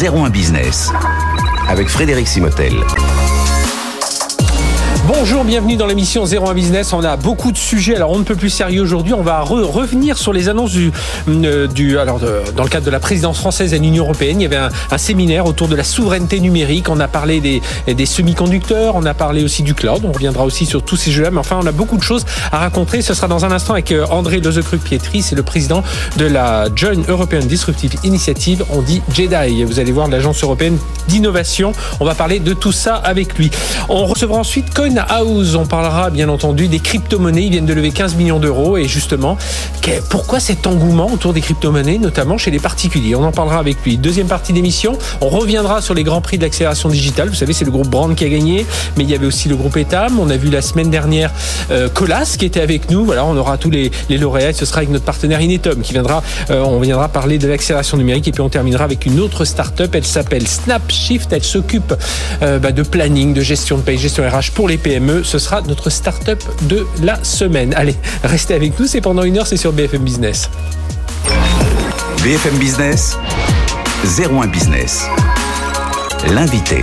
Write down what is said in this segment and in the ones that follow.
01 Business avec Frédéric Simotel. Bonjour, bienvenue dans l'émission 01 Business. On a beaucoup de sujets. Alors, on ne peut plus sérieux aujourd'hui. On va revenir sur les annonces du, euh, alors dans le cadre de la présidence française à l'Union européenne. Il y avait un, séminaire autour de la souveraineté numérique. On a parlé des, semi-conducteurs. On a parlé aussi du cloud. On reviendra aussi sur tous ces jeux-là. Mais enfin, on a beaucoup de choses à raconter. Ce sera dans un instant avec euh, André Lozecruc-Pietri. C'est le président de la Joint European Disruptive Initiative. On dit JEDI. Vous allez voir l'agence européenne d'innovation. On va parler de tout ça avec lui. On recevra ensuite Coin House. On parlera bien entendu des crypto-monnaies. Ils viennent de lever 15 millions d'euros. Et justement, pourquoi cet engouement autour des crypto-monnaies, notamment chez les particuliers? On en parlera avec lui. Deuxième partie d'émission, on reviendra sur les grands prix de l'accélération digitale. Vous savez, c'est le groupe Brand qui a gagné, mais il y avait aussi le groupe Etam. On a vu la semaine dernière euh, Colas qui était avec nous. Voilà, on aura tous les, lauréats. Ce sera avec notre partenaire Inetom qui viendra. Euh, on viendra parler de l'accélération numérique et puis on terminera avec une autre start-up. Elle s'appelle Snapshift. Elle s'occupe euh, bah, de planning, de gestion de paye, gestion RH pour les PME. Ce sera notre start-up de la semaine. Allez, restez avec nous. C'est pendant une heure. C'est sur BFM Business. BFM Business, 01 Business. L'invité.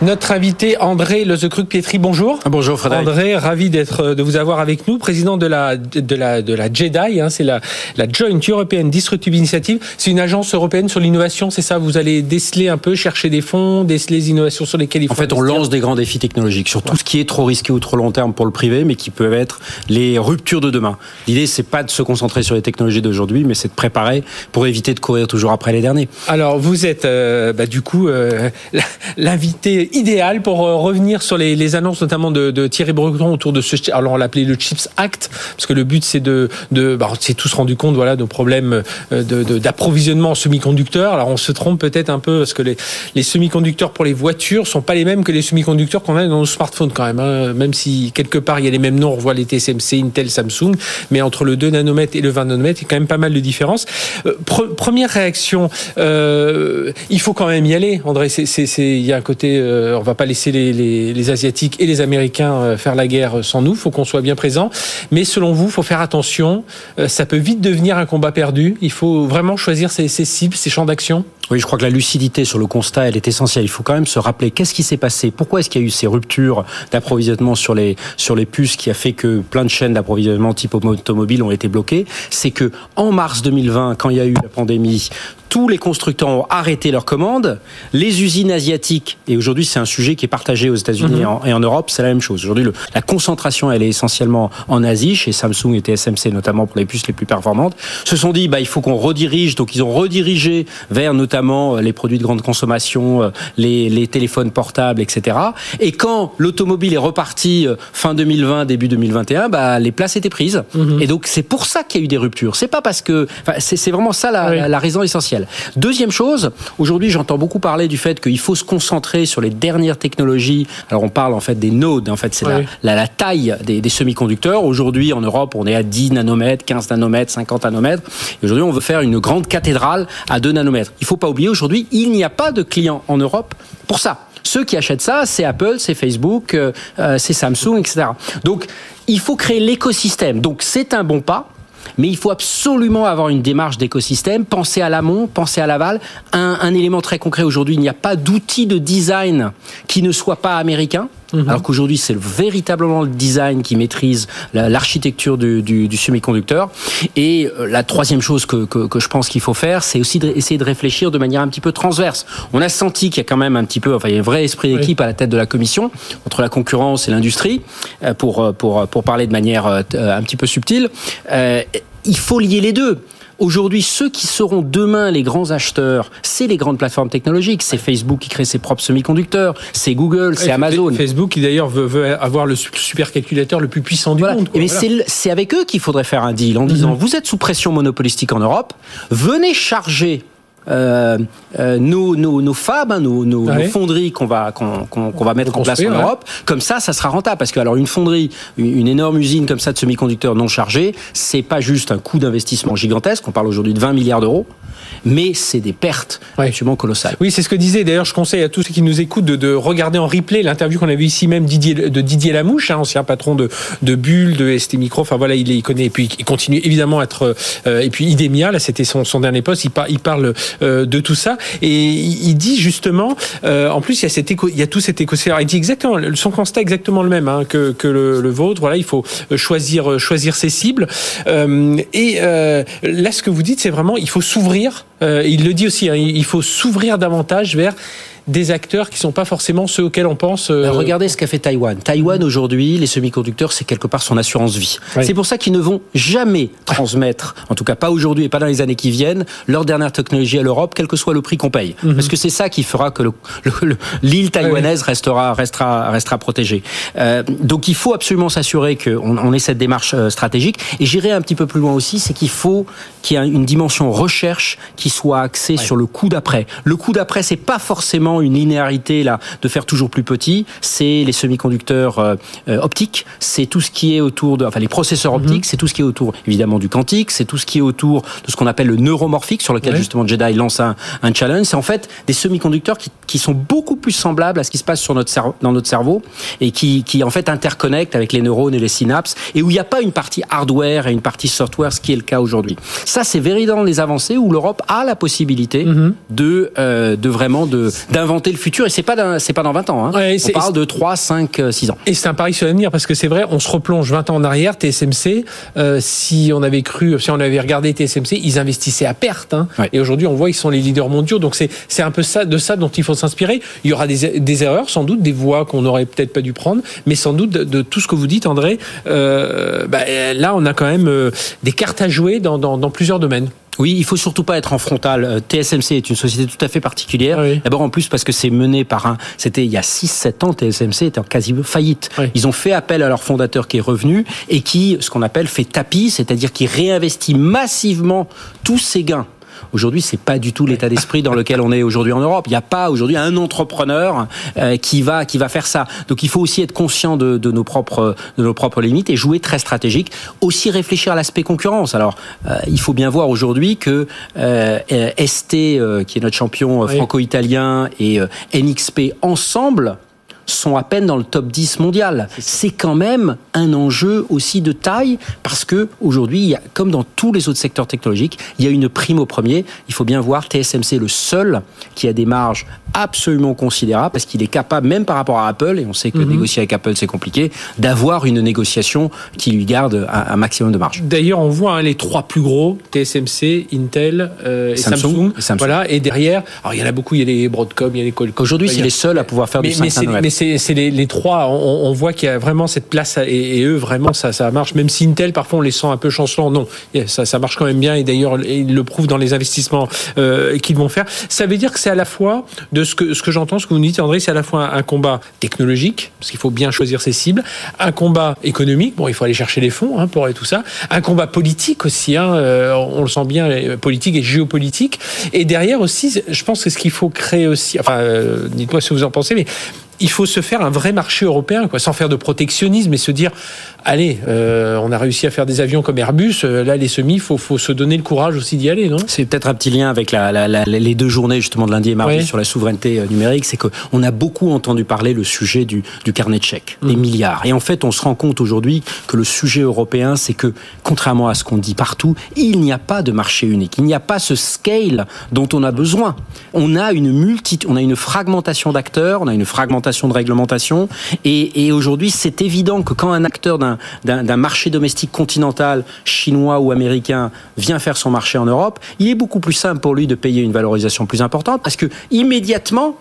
Notre invité André Lezecruc-Pietri, bonjour. Bonjour Frédéric. André, ravi d'être de vous avoir avec nous, président de la de la de la JEDI, hein, c'est la la Joint European Disruptive Initiative. C'est une agence européenne sur l'innovation, c'est ça? Vous allez déceler un peu, chercher des fonds, déceler les innovations sur lesquelles il faut. En fait, on lance des grands défis technologiques sur tout ce qui est trop risqué ou trop long terme pour le privé, mais qui peuvent être les ruptures de demain. L'idée, c'est pas de se concentrer sur les technologies d'aujourd'hui, mais c'est de préparer pour éviter de courir toujours après les derniers. Alors, vous êtes euh, bah, du coup euh, l'invité idéal pour euh, revenir sur les, les annonces notamment de, de, Thierry Breton autour de ce alors on l'appelait le Chips Act parce que le but c'est de de bah, on s'est tous rendu compte voilà de problèmes euh, d'approvisionnement en semi-conducteurs. Alors on se trompe peut-être un peu parce que les, les semi-conducteurs pour les voitures sont pas les mêmes que les semi-conducteurs qu'on a dans nos smartphones quand même hein. même si quelque part il y a les mêmes noms on voit les TSMC Intel Samsung mais entre le 2 nanomètres et le 20 nanomètres il y a quand même pas mal de différences. Euh, première réaction euh, il faut quand même y aller André. C'est il y a un côté euh, on va pas laisser les, Asiatiques et les Américains euh, faire la guerre sans nous. Faut qu'on soit bien présent. Mais selon vous, faut faire attention. Euh, ça peut vite devenir un combat perdu. Il faut vraiment choisir ses, cibles, ses champs d'action. Oui, je crois que la lucidité sur le constat, elle est essentielle. Il faut quand même se rappeler qu'est-ce qui s'est passé, pourquoi est-ce qu'il y a eu ces ruptures d'approvisionnement sur les sur les puces qui a fait que plein de chaînes d'approvisionnement type automobile ont été bloquées? C'est que en mars 2020, quand il y a eu la pandémie, tous les constructeurs ont arrêté leurs commandes. Les usines asiatiques, et aujourd'hui c'est un sujet qui est partagé aux États-Unis mhm. et en Europe, c'est la même chose. Aujourd'hui, la concentration, elle est essentiellement en Asie, chez Samsung et TSMC notamment pour les puces les plus performantes. Se sont dit, bah il faut qu'on redirige, donc ils ont redirigé vers notamment euh, les produits de grande consommation, euh, les, les téléphones portables, etc. Et quand l'automobile est reparti euh, fin 2020, début 2021, bah les places étaient prises. Mhm. Et donc c'est pour ça qu'il y a eu des ruptures. C'est pas parce que, c'est vraiment ça la, la raison essentielle. Deuxième chose, aujourd'hui j'entends beaucoup parler du fait qu'il faut se concentrer sur les dernières technologies. Alors on parle en fait des nodes, en fait c'est la, la, taille des, des semi-conducteurs. Aujourd'hui en Europe on est à 10 nanomètres, 15 nanomètres, 50 nanomètres. Et aujourd'hui on veut faire une grande cathédrale à 2 nanomètres. Il faut pas oublier aujourd'hui il n'y a pas de clients en Europe pour ça. Ceux qui achètent ça, c'est Apple, c'est Facebook, euh, euh, c'est Samsung, etc. Donc, il faut créer l'écosystème. Donc, c'est un bon pas mais il faut absolument avoir une démarche d'écosystème, penser à l'amont, penser à l'aval. Un, un élément très concret aujourd'hui, il n'y a pas d'outil de design qui ne soit pas américain. Mhm. Alors qu'aujourd'hui, c'est véritablement le design qui maîtrise l'architecture du, du, du semi-conducteur. Et euh, la troisième chose que, que, que je pense qu'il faut faire, c'est aussi d'essayer de, de réfléchir de manière un petit peu transverse. On a senti qu'il y a quand même un petit peu, enfin, il y a un vrai esprit d'équipe à la tête de la commission entre la concurrence et l'industrie, euh, pour, euh, pour, pour parler de manière un petit peu subtile. il faut lier les deux. Aujourd'hui, ceux qui seront demain les grands acheteurs, c'est les grandes plateformes technologiques. C'est Facebook qui crée ses propres semi-conducteurs, c'est Google, c'est Amazon. Facebook qui d'ailleurs veut, avoir le supercalculateur le plus puissant du monde. Mais c'est avec eux qu'il faudrait faire un deal en disant, mhm. vous êtes sous pression monopolistique en Europe, venez charger nos, nos, nos fabs, hein, nos, nos, fonderies qu'on va qu'on qu'on va mettre en place en Europe. Comme ça, ça sera rentable parce que alors une fonderie, une, énorme usine comme ça de semi-conducteurs non chargés, c'est pas juste un coût d'investissement gigantesque. On parle aujourd'hui de 20 milliards d'euros mais c'est des pertes absolument colossales. Oui, c'est ce que disait. D'ailleurs, je conseille à tous ceux qui nous écoutent de, de regarder en replay l'interview qu'on a vu ici même Didier, de Didier Lamouche, hein, ancien patron de, de Bull, de ST Micro. Enfin voilà, il, il connaît et puis il continue évidemment à être. Euh, et puis Idemia, là, c'était son, son dernier poste. Il, il parle de tout ça. Et il dit justement, en plus, il y a cet éco, il y a tout cet écosystème. Il dit exactement, son constat est exactement le même hein, que, que le, le, vôtre. Voilà, il faut choisir choisir ses cibles. et là, ce que vous dites, c'est vraiment, il faut s'ouvrir. il le dit aussi, hein, il faut s'ouvrir davantage vers des acteurs qui sont pas forcément ceux auxquels on pense. Euh, regardez ce qu'a fait Taïwan. Taïwan aujourd'hui, les semi-conducteurs, c'est quelque part son assurance vie. C'est pour ça qu'ils ne vont jamais transmettre, en tout cas pas aujourd'hui et pas dans les années qui viennent, leur dernière technologie à l'Europe, quel que soit le prix qu'on paye. Mhm. Parce que c'est ça qui fera que l'île taïwanaise restera, restera, restera protégée. Euh, donc il faut absolument s'assurer qu'on on ait cette démarche euh, stratégique. Et j'irai un petit peu plus loin aussi, c'est qu'il faut qu'il y ait une dimension recherche qui soit axée sur le coup d'après. Le coup d'après, c'est pas forcément une linéarité là de faire toujours plus petit, c'est les semi-conducteurs euh, euh, optiques, c'est tout ce qui est autour de, enfin les processeurs mhm. optiques, c'est tout ce qui est autour évidemment du quantique, c'est tout ce qui est autour de ce qu'on appelle le neuromorphique sur lequel justement Jedi lance un, un challenge. C'est en fait des semi-conducteurs qui, qui, sont beaucoup plus semblables à ce qui se passe sur notre cerveau, dans notre cerveau et qui, qui en fait interconnectent avec les neurones et les synapses et où il n'y a pas une partie hardware et une partie software, ce qui est le cas aujourd'hui. Ça, c'est véritablement les avancées où l'Europe a la possibilité mhm. de, euh, de vraiment de inventer le futur et c'est pas c'est pas dans 20 ans. Hein. on parle de 3, 5, 6 ans. Et c'est un pari sur l'avenir parce que c'est vrai, on se replonge 20 ans en arrière. TSMC, euh, si on avait cru, si on avait regardé TSMC, ils investissaient à perte. Hein. Et aujourd'hui, on voit qu'ils sont les leaders mondiaux. Donc c'est c'est un peu ça de ça dont il faut s'inspirer. Il y aura des, des erreurs, sans doute, des voies qu'on n'aurait peut-être pas dû prendre, mais sans doute de, tout ce que vous dites, André. Euh, bah, là, on a quand même euh, des cartes à jouer dans, dans, dans plusieurs domaines. Oui, il faut surtout pas être en frontal. Euh, TSMC est une société tout à fait particulière. D'abord en plus parce que c'est mené par un. C'était il y a 6-7 ans, TSMC était en quasi faillite. Ils ont fait appel à leur fondateur qui est revenu et qui, ce qu'on appelle, fait tapis, c'est-à-dire qui réinvestit massivement tous ses gains Aujourd'hui, c'est pas du tout l'état d'esprit dans lequel on est aujourd'hui en Europe. Il n'y a pas aujourd'hui un entrepreneur euh, qui va qui va faire ça. Donc, il faut aussi être conscient de, de, nos propres de nos propres limites et jouer très stratégique. Aussi réfléchir à l'aspect concurrence. Alors, euh, il faut bien voir aujourd'hui que euh, ST, euh, qui est notre champion franco-italien, et NXP ensemble sont à peine dans le top 10 mondial. C'est quand même un enjeu aussi de taille parce que aujourd'hui, comme dans tous les autres secteurs technologiques, il y a une prime au premier. Il faut bien voir TSMC le seul qui a des marges absolument considérables parce qu'il est capable, même par rapport à Apple, et on sait que mhm. négocier avec Apple c'est compliqué, d'avoir une négociation qui lui garde un, maximum de marge. D'ailleurs, on voit hein, les trois plus gros TSMC, Intel euh, et Samsung, Voilà, et derrière, alors il y en a beaucoup, il y a les Broadcom, il y a les Qualcomm. Aujourd'hui, c'est les seuls à pouvoir faire du 5 mais c'est les, trois. On, voit qu'il y a vraiment cette place et, eux vraiment ça, marche. Même si Intel parfois on les sent un peu chancelants, non, ça, marche quand même bien. Et d'ailleurs ils le prouvent dans les investissements euh, qu'ils vont faire. Ça veut dire que c'est à la fois de ce que ce que j'entends, ce que vous nous dites, André, c'est à la fois un, combat technologique parce qu'il faut bien choisir ses cibles, un combat économique. Bon, il faut aller chercher les fonds hein, pour tout ça. Un combat politique aussi. Hein, euh, on le sent bien, politique et géopolitique. Et derrière aussi, je pense que ce qu'il faut créer aussi. Enfin, euh, dites-moi ce que vous en pensez, mais il faut se faire un vrai marché européen, quoi, sans faire de protectionnisme et se dire, allez, euh, on a réussi à faire des avions comme Airbus, euh, là les semis, faut, faut se donner le courage aussi d'y aller, non? C'est peut-être un petit lien avec la, la, la, les deux journées justement de lundi et mardi sur la souveraineté euh, numérique, c'est qu'on a beaucoup entendu parler le sujet du, du carnet de chèques, des mmh. milliards. Et en fait, on se rend compte aujourd'hui que le sujet européen, c'est que contrairement à ce qu'on dit partout, il n'y a pas de marché unique, il n'y a pas ce scale dont on a besoin. On a une multi, on a une fragmentation d'acteurs, on a une fragmentation de réglementation. Et, et aujourd'hui, c'est évident que quand un acteur d'un marché domestique continental, chinois ou américain, vient faire son marché en Europe, il est beaucoup plus simple pour lui de payer une valorisation plus importante parce que immédiatement,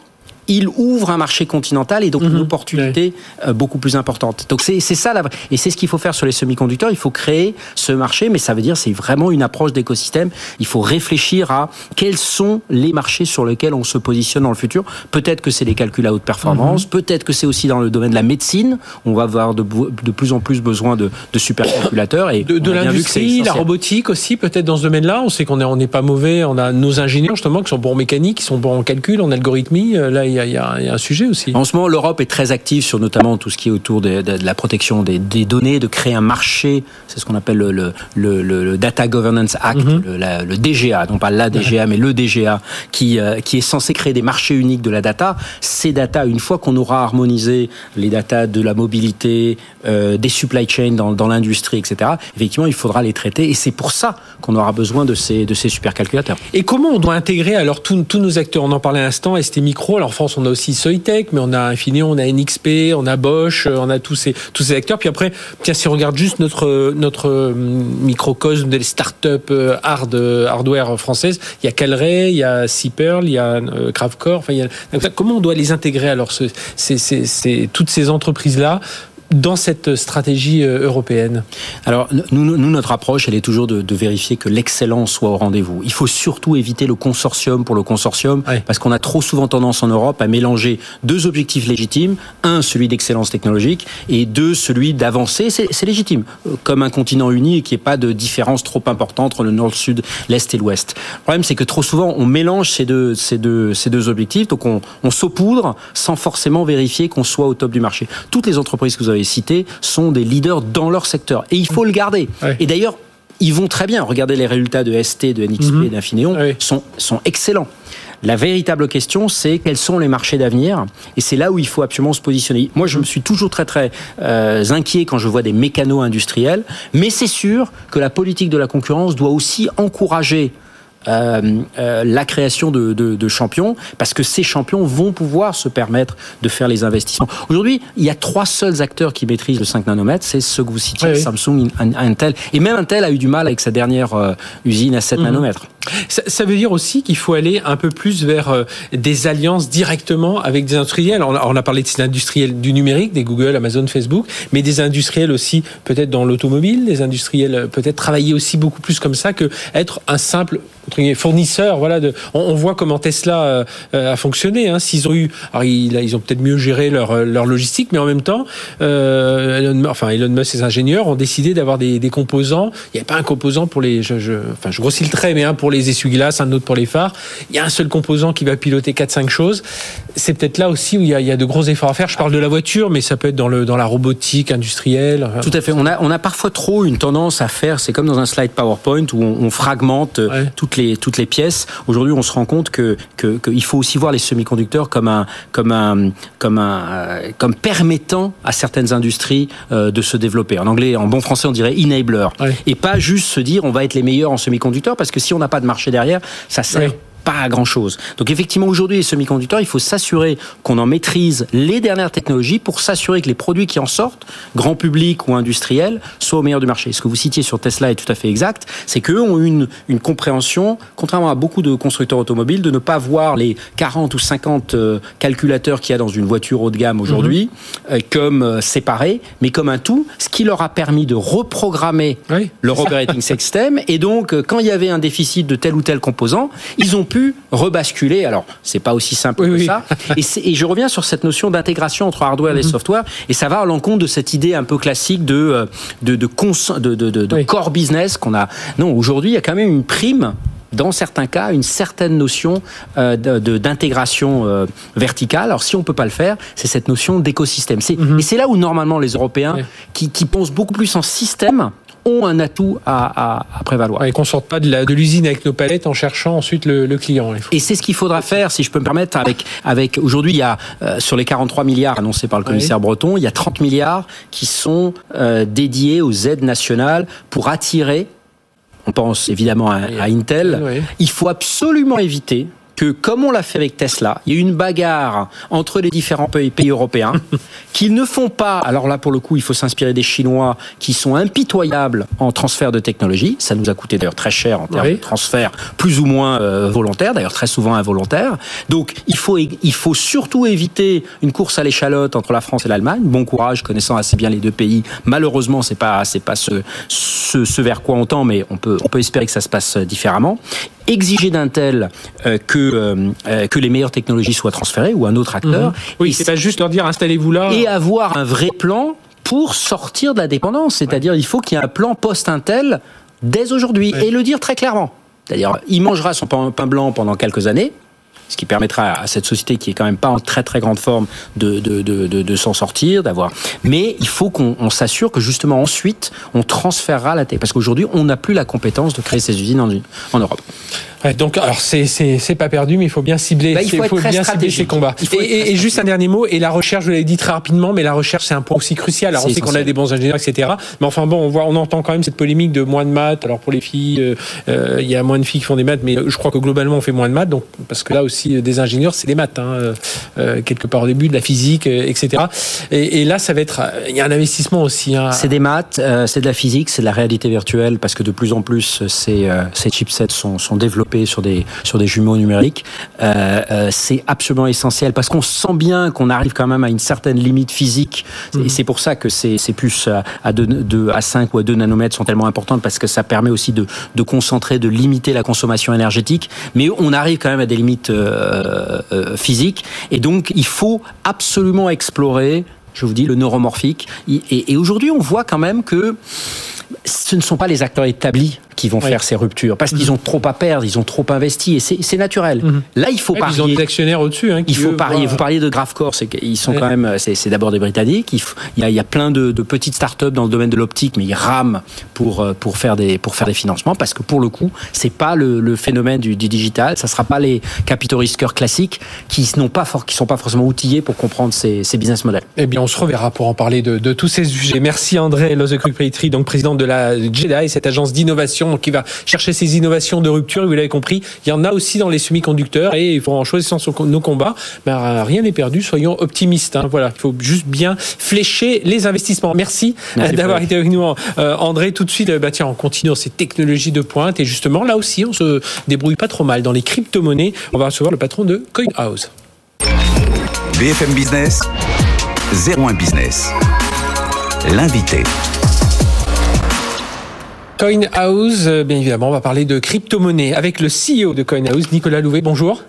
il ouvre un marché continental et donc une mhm. opportunité euh, beaucoup plus importante. Donc c'est ça la et c'est ce qu'il faut faire sur les semi-conducteurs. Il faut créer ce marché, mais ça veut dire c'est vraiment une approche d'écosystème. Il faut réfléchir à quels sont les marchés sur lesquels on se positionne dans le futur. Peut-être que c'est les calculs à haute performance, mhm. peut-être que c'est aussi dans le domaine de la médecine. On va avoir de, de plus en plus besoin de, de supercalculateurs et de, de l'industrie, la robotique aussi peut-être dans ce domaine-là. On sait qu'on n'est on pas mauvais. On a nos ingénieurs justement qui sont bons en mécanique, qui sont bons en calcul, en algorithmie. Euh, là, il y, a, un sujet aussi. En ce moment, l'Europe est très active sur notamment tout ce qui est autour de, la protection des, données, de créer un marché, c'est ce qu'on appelle le, le, Data Governance Act, mhm. le, DGA, non pas la DGA, mais le DGA, qui, euh, qui est censé créer des marchés uniques de la data. Ces data, une fois qu'on aura harmonisé les data de la mobilité, euh, des supply chains dans, dans l'industrie, etc., effectivement, il faudra les traiter. Et c'est pour ça qu'on aura besoin de ces, de ces supercalculateurs. Et comment on doit intégrer alors tous, nos acteurs? On en parlait un instant, ST Micro. Alors On a aussi Soitec, mais on a Infineon, on a NXP, on a Bosch, on a tous ces, tous ces acteurs. Puis après, tiens, si on regarde juste notre, notre euh, microcosme des startups euh, hard, hardware françaises, il y a Calray, il y a Ciperl, il y a Gravecore. Enfin. Comment on doit les intégrer alors ce, toutes ces entreprises-là dans cette stratégie euh, européenne Alors, nous, nous, notre approche, elle est toujours de, de vérifier que l'excellence soit au rendez-vous. Il faut surtout éviter le consortium pour le consortium, parce qu'on a trop souvent tendance en Europe à mélanger deux objectifs légitimes. Un, celui d'excellence technologique, et deux, celui d'avancer. C'est légitime, euh, comme un continent uni et qu'il n'y ait pas de différence trop importante entre le nord, le sud, l'est et l'ouest. Le problème, c'est que trop souvent, on mélange ces deux, ces deux, ces deux objectifs, donc on, on saupoudre sans forcément vérifier qu'on soit au top du marché. Toutes les entreprises que vous avez cités sont des leaders dans leur secteur. Et il faut le garder. Et d'ailleurs, ils vont très bien. Regardez les résultats de ST, de NXP, mhm. d'Infineon, sont, sont excellents. La véritable question, c'est quels sont les marchés d'avenir? Et c'est là où il faut absolument se positionner. Moi, je me suis toujours très très euh, inquiet quand je vois des mécanos industriels, mais c'est sûr que la politique de la concurrence doit aussi encourager la création de, de, de, champions, parce que ces champions vont pouvoir se permettre de faire les investissements. Aujourd'hui, il y a trois seuls acteurs qui maîtrisent le 5 nanomètres, c'est ceux que vous citiez, Samsung, Intel, et même Intel a eu du mal avec sa dernière euh, usine à 7 mhm. nanomètres. Ça, veut dire aussi qu'il faut aller un peu plus vers euh, des alliances directement avec des industriels. On a, parlé de ces industriels du numérique, des Google, Amazon, Facebook, mais des industriels aussi peut-être dans l'automobile, des industriels peut-être travailler aussi beaucoup plus comme ça que être un simple fournisseur. Voilà, on, voit comment Tesla euh, a fonctionné. S'ils ont eu, ils, ont peut-être mieux géré leur, logistique, mais en même temps, euh, Elon, enfin Elon Musk et ses ingénieurs ont décidé d'avoir des, composants. Il n'y a pas un composant pour les, enfin je grossis le trait, mais pour les essuie-glaces, un autre pour les phares. Il y a un seul composant qui va piloter 4-5 choses. C'est peut-être là aussi où il y, a, il y, a, de gros efforts à faire. Je parle de la voiture, mais ça peut être dans, le, dans la robotique industrielle. Tout à fait. On a, on a parfois trop une tendance à faire, c'est comme dans un slide PowerPoint où on, on fragmente toutes les toutes les pièces. Aujourd'hui, on se rend compte que qu'il faut aussi voir les semi-conducteurs comme un comme un comme un euh, comme permettant à certaines industries euh, de se développer. En anglais, en bon français, on dirait enabler, et pas juste se dire on va être les meilleurs en semi-conducteurs parce que si on n'a pas de marché derrière, ça sert pas à grand chose. Donc effectivement, aujourd'hui, les semi-conducteurs, il faut s'assurer qu'on en maîtrise les dernières technologies pour s'assurer que les produits qui en sortent, grand public ou industriel, soient au meilleur du marché. Ce que vous citiez sur Tesla est tout à fait exact, c'est qu'eux ont une, une compréhension, contrairement à beaucoup de constructeurs automobiles, de ne pas voir les 40 ou 50 euh, calculateurs qu'il y a dans une voiture haut de gamme aujourd'hui mhm. euh, comme euh, séparés, mais comme un tout, ce qui leur a permis de reprogrammer leur operating system. Et donc, quand il y avait un déficit de tel ou tel composant, ils ont pu rebasculer. Alors, c'est pas aussi simple que ça. Et, je reviens sur cette notion d'intégration entre hardware et mhm. software. Et ça va à l'encontre de cette idée un peu classique de euh, de de, de, core business qu'on a. Non, aujourd'hui, il y a quand même une prime dans certains cas, une certaine notion euh, d'intégration euh, verticale. Alors, si on peut pas le faire, c'est cette notion d'écosystème. Mhm. Et c'est là où, normalement, les Européens, qui, qui pensent beaucoup plus en système, ont un atout à, prévaloir. et qu'on sorte pas de l'usine avec nos palettes en cherchant ensuite le, client. Et c'est ce qu'il faudra faire, si je peux me permettre, avec, avec aujourd'hui, il y a euh, sur les 43 milliards annoncés par le commissaire Breton, il y a 30 milliards qui sont euh, dédiés aux aides nationales pour attirer on pense évidemment à, Intel. Il faut absolument éviter que, comme on l'a fait avec Tesla, il y a une bagarre entre les différents pays, européens qui ne font pas. Alors là, pour le coup, il faut s'inspirer des Chinois qui sont impitoyables en transfert de technologie. Ça nous a coûté d'ailleurs très cher en termes de transfert, plus ou moins euh, volontaire, d'ailleurs très souvent involontaire. Donc, il faut, il faut surtout éviter une course à l'échalote entre la France et l'Allemagne. Bon courage, connaissant assez bien les deux pays. Malheureusement, c'est pas, c'est pas ce, ce, ce vers quoi on tend, mais on peut, on peut espérer que ça se passe différemment exiger d'un tel euh, que euh, euh, que les meilleures technologies soient transférées ou un autre acteur. Mhm. Oui, c'est pas juste leur dire installez-vous là. Et avoir un vrai plan pour sortir de la dépendance. C'est-à-dire, il faut qu'il y ait un plan post-Intel dès aujourd'hui et le dire très clairement. C'est-à-dire, il mangera son pain blanc pendant quelques années ce qui permettra à cette société qui est quand même pas en très très grande forme de, s'en sortir, d'avoir. Mais il faut qu'on s'assure que justement ensuite on transférera la tech, parce qu'aujourd'hui on n'a plus la compétence de créer ces usines en Europe. Ouais, donc, alors c'est pas perdu, mais il faut bien cibler, bah, il faut, faut bien cibler ces combats. Et, et, juste un dernier mot, et la recherche, je l'avais dit très rapidement, mais la recherche c'est un point aussi crucial. Alors on sait qu'on a des bons ingénieurs, etc. Mais enfin bon, on voit, on entend quand même cette polémique de moins de maths. Alors pour les filles, euh, euh, il y a moins de filles qui font des maths, mais je crois que globalement on fait moins de maths. Donc parce que là aussi des ingénieurs, c'est des maths, hein, euh, quelque part au début, de la physique, etc. Et, et, là, ça va être, il y a un investissement aussi. Hein. C'est des maths, c'est de la physique, c'est de la réalité virtuelle, parce que de plus en plus ces, ces chipsets sont, sont développés sur des sur des jumeaux numériques, euh, euh, c'est absolument essentiel parce qu'on sent bien qu'on arrive quand même à une certaine limite physique et mhm. c'est pour ça que ces, ces puces à 2, à 5 ou à 2 nanomètres sont tellement importantes parce que ça permet aussi de, de concentrer, de limiter la consommation énergétique, mais on arrive quand même à des limites euh, physiques et donc il faut absolument explorer je vous dis, le neuromorphique. Et, et aujourd'hui, on voit quand même que ce ne sont pas les acteurs établis qui vont faire ces ruptures parce qu'ils mhm. ont trop à perdre, ils ont trop investi et c'est naturel. Mhm. Là, il faut parier. Ils ont des actionnaires au-dessus. Hein, il faut parier. Vous parliez de Graphcore, c'est qu'ils sont quand même, c'est d'abord des Britanniques. Il, y a, il y a plein de, de petites startups dans le domaine de l'optique, mais ils rament pour euh, pour faire des pour faire des financements parce que pour le coup, c'est pas le, le, phénomène du, du, digital. Ça sera pas les capitaux risqueurs classiques qui n'ont pas qui sont pas forcément outillés pour comprendre ces, ces business models. Eh bien, on se reverra pour en parler de, de tous ces sujets. Merci André Lozecruc-Petri, donc président de la JEDI, cette agence d'innovation qui va chercher ces innovations de rupture. vous l'avez compris, il y en a aussi dans les semi-conducteurs et il faut en choisissant nos combats, ben, rien n'est perdu. Soyons optimistes. Hein. Voilà, il faut juste bien flécher les investissements. Merci, d'avoir été avec nous, euh, André. Tout de suite, bah, tiens, on continue dans ces technologies de pointe et justement là aussi, on se débrouille pas trop mal dans les crypto-monnaies. On va recevoir le patron de CoinHouse. BFM Business, 01 Business. L'invité. CoinHouse, euh, bien évidemment, on va parler de crypto-monnaie avec le CEO de CoinHouse, Nicolas Louvet. Bonjour.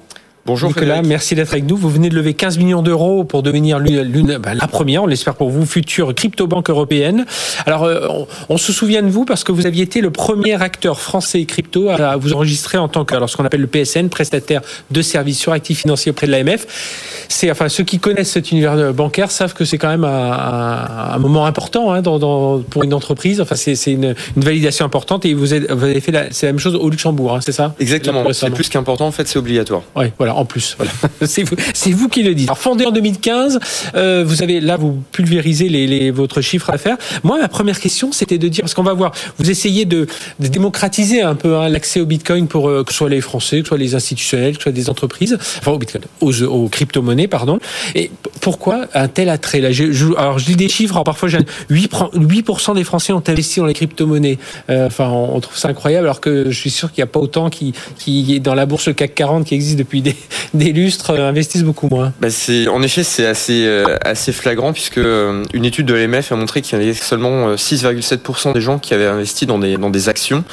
Bonjour Nicolas, merci d'être avec nous. Vous venez de lever 15 millions d'euros pour devenir l'une, bah, la première, on l'espère pour vous, future crypto-banque européenne. Alors, euh, on, se souvient de vous parce que vous aviez été le premier acteur français crypto à, vous enregistrer en tant que, alors ce qu'on appelle le PSN, prestataire de services sur actifs financiers auprès de l'AMF. C'est, enfin, ceux qui connaissent cet univers bancaire savent que c'est quand même un, un, moment important hein, dans, dans, pour une entreprise. Enfin, c'est, c'est une, une, validation importante et vous, êtes, vous avez fait la, c'est la même chose au Luxembourg, hein, c'est ça? Exactement. C'est plus qu'important. En fait, c'est obligatoire. Oui, voilà en plus. Voilà. c'est vous, c'est vous qui le dites. Alors, fondé en 2015, euh, vous avez là, vous pulvérisez les, les, votre chiffre à faire. Moi, ma première question, c'était de dire, parce qu'on va voir, vous essayez de, de démocratiser un peu hein, l'accès au Bitcoin pour euh, que ce soit les Français, que ce soit les institutionnels, que ce soit des entreprises, enfin au Bitcoin, aux, crypto-monnaies, pardon. Et pourquoi un tel attrait là? Je, je, Alors, je dis des chiffres. Alors, parfois, 8, 8% des Français ont investi dans les crypto-monnaies. Euh, enfin, on, trouve ça incroyable, alors que je suis sûr qu'il n'y a pas autant qui, qui est dans la bourse CAC 40 qui existe depuis des, des lustres euh, investissent beaucoup moins. Bah c'est, en effet, c'est assez, euh, assez flagrant puisque euh, une étude de l'EMF a montré qu'il y avait seulement 6,7% des gens qui avaient investi dans des, dans des actions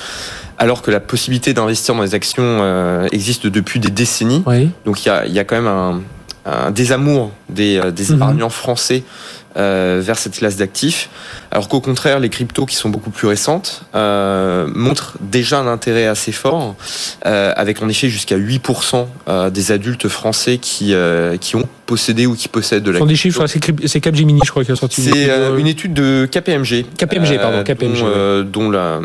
alors que la possibilité d'investir dans les actions existe depuis des décennies. Oui. Donc il y a, y a, quand même un, un désamour des, des mhm. épargnants français euh, vers cette classe d'actifs, alors qu'au contraire, les cryptos qui sont beaucoup plus récentes euh, montrent déjà un intérêt assez fort, euh, avec en effet jusqu'à 8% euh, des adultes français qui, qui ont possédé ou qui possèdent de la. Ce sont des chiffres, c'est Capgemini, je crois, qui a sorti. C'est une étude de KPMG. KPMG, pardon, KPMG. Dont, dont la,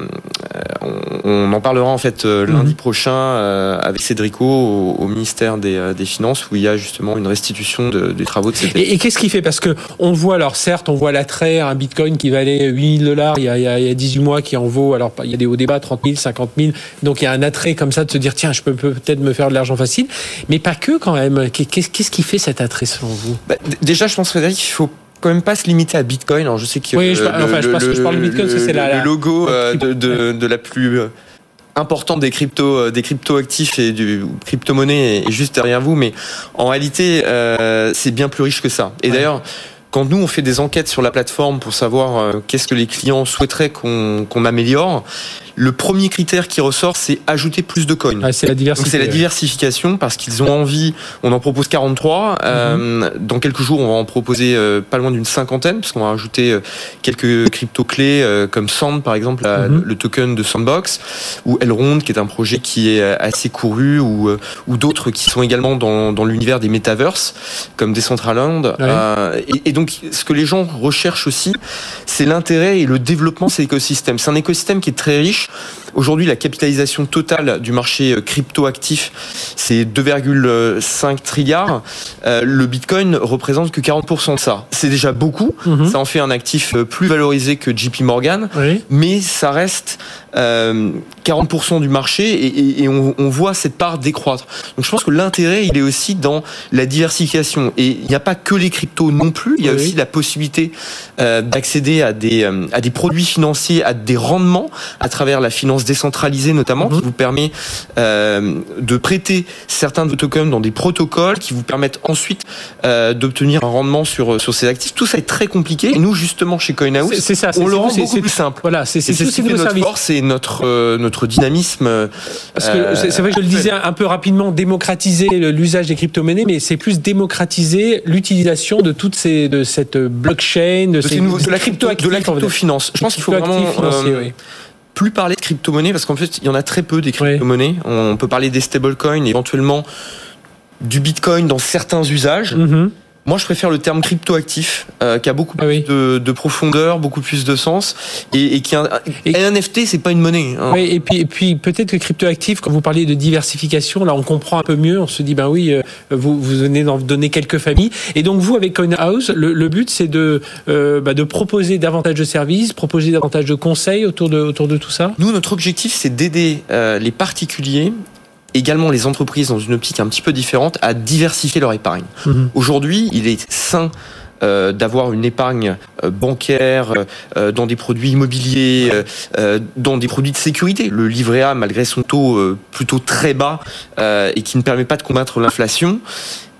on, en parlera en fait lundi mhm. prochain avec Cédrico au, au ministère des, des, Finances, où il y a justement une restitution de, des travaux de cette. Et, et qu'est-ce qui fait? Parce que on voit alors certes, on voit l'attrait, un bitcoin qui valait 8000 dollars il, y a 18 mois qui en vaut, alors il y a des hauts débats, 30 000, 50 000. Donc il y a un attrait comme ça de se dire, tiens, je peux peut-être me faire de l'argent facile. Mais pas que quand même. Qu'est-ce qui fait cet attrait selon vous bah, Déjà, je pense, Frédéric, il faut quand même pas se limiter à Bitcoin. Alors je sais que oui, je, parle de Bitcoin, c'est le logo euh, de, de, de, la plus euh, importante des crypto euh, des crypto actifs et du crypto monnaie est juste derrière vous mais en réalité euh, c'est bien plus riche que ça. Et d'ailleurs quand nous on fait des enquêtes sur la plateforme pour savoir qu'est-ce que les clients souhaiteraient qu'on qu'on améliore, le premier critère qui ressort, c'est ajouter plus de coins. c'est la diversification. c'est la diversification parce qu'ils ont envie. On en propose 43. Euh, dans quelques jours, on va en proposer euh, pas loin d'une cinquantaine parce qu'on va ajouter euh, quelques crypto clés comme Sand par exemple, mhm. le token de Sandbox, ou Elrond qui est un projet qui est assez couru, ou ou d'autres qui sont également dans, dans l'univers des metaverses comme Decentraland. Et, et, donc, ce que les gens recherchent aussi, c'est l'intérêt et le développement de cet écosystème. C'est un écosystème qui est très riche Aujourd'hui, la capitalisation totale du marché euh, crypto-actif, c'est 2,5 trilliards. Euh, le Bitcoin représente que 40% de ça. C'est déjà beaucoup. Mhm. Ça en fait un actif euh, plus valorisé que JP Morgan. Mais ça reste 40% du marché et, on, voit cette part décroître. Donc je pense que l'intérêt, il est aussi dans la diversification. Et il n'y a pas que les cryptos non plus. Il y a aussi la possibilité d'accéder à des, à des produits financiers, à des rendements à travers la finance décentralisée notamment, qui mhm. vous permet euh, de prêter certains de vos tokens dans des protocoles qui vous permettent ensuite euh, d'obtenir un rendement sur sur ces actifs. Tout ça est très compliqué. Et nous justement chez CoinHouse, c'est ça, on le rend beaucoup plus simple. Voilà, c'est ce qui fait notre force et notre euh, notre dynamisme. Parce que c'est vrai que je le disais un peu rapidement, démocratiser l'usage des crypto-monnaies, mais c'est plus démocratiser l'utilisation de toutes ces de cette blockchain, de, ces, de, la crypto, de la crypto finance. Je pense qu'il faut vraiment plus parler de crypto-monnaies parce qu'en fait, il y en a très peu des crypto-monnaies. On peut parler des stablecoins, éventuellement du bitcoin dans certains usages. Mm-hmm. Moi, je préfère le terme crypto-actif, euh, qui a beaucoup ah plus de, profondeur, beaucoup plus de sens, et, qui un, NFT, c'est pas une monnaie. Hein. Oui, et puis, et puis peut-être que crypto-actif, quand vous parlez de diversification, là, on comprend un peu mieux. On se dit, ben oui, euh, vous, vous venez d'en donner quelques familles, et donc vous, avec CoinHouse, le, le but, c'est de, euh, bah, de proposer davantage de services, proposer davantage de conseils autour de, autour de tout ça? Nous, notre objectif, c'est d'aider les particuliers également les entreprises dans une optique un petit peu différente à diversifier leur épargne. Mhm. Aujourd'hui, il est sain euh, d'avoir une épargne euh, bancaire euh, dans des produits immobiliers, dans des produits de sécurité. Le livret A, malgré son taux plutôt très bas et qui ne permet pas de combattre l'inflation,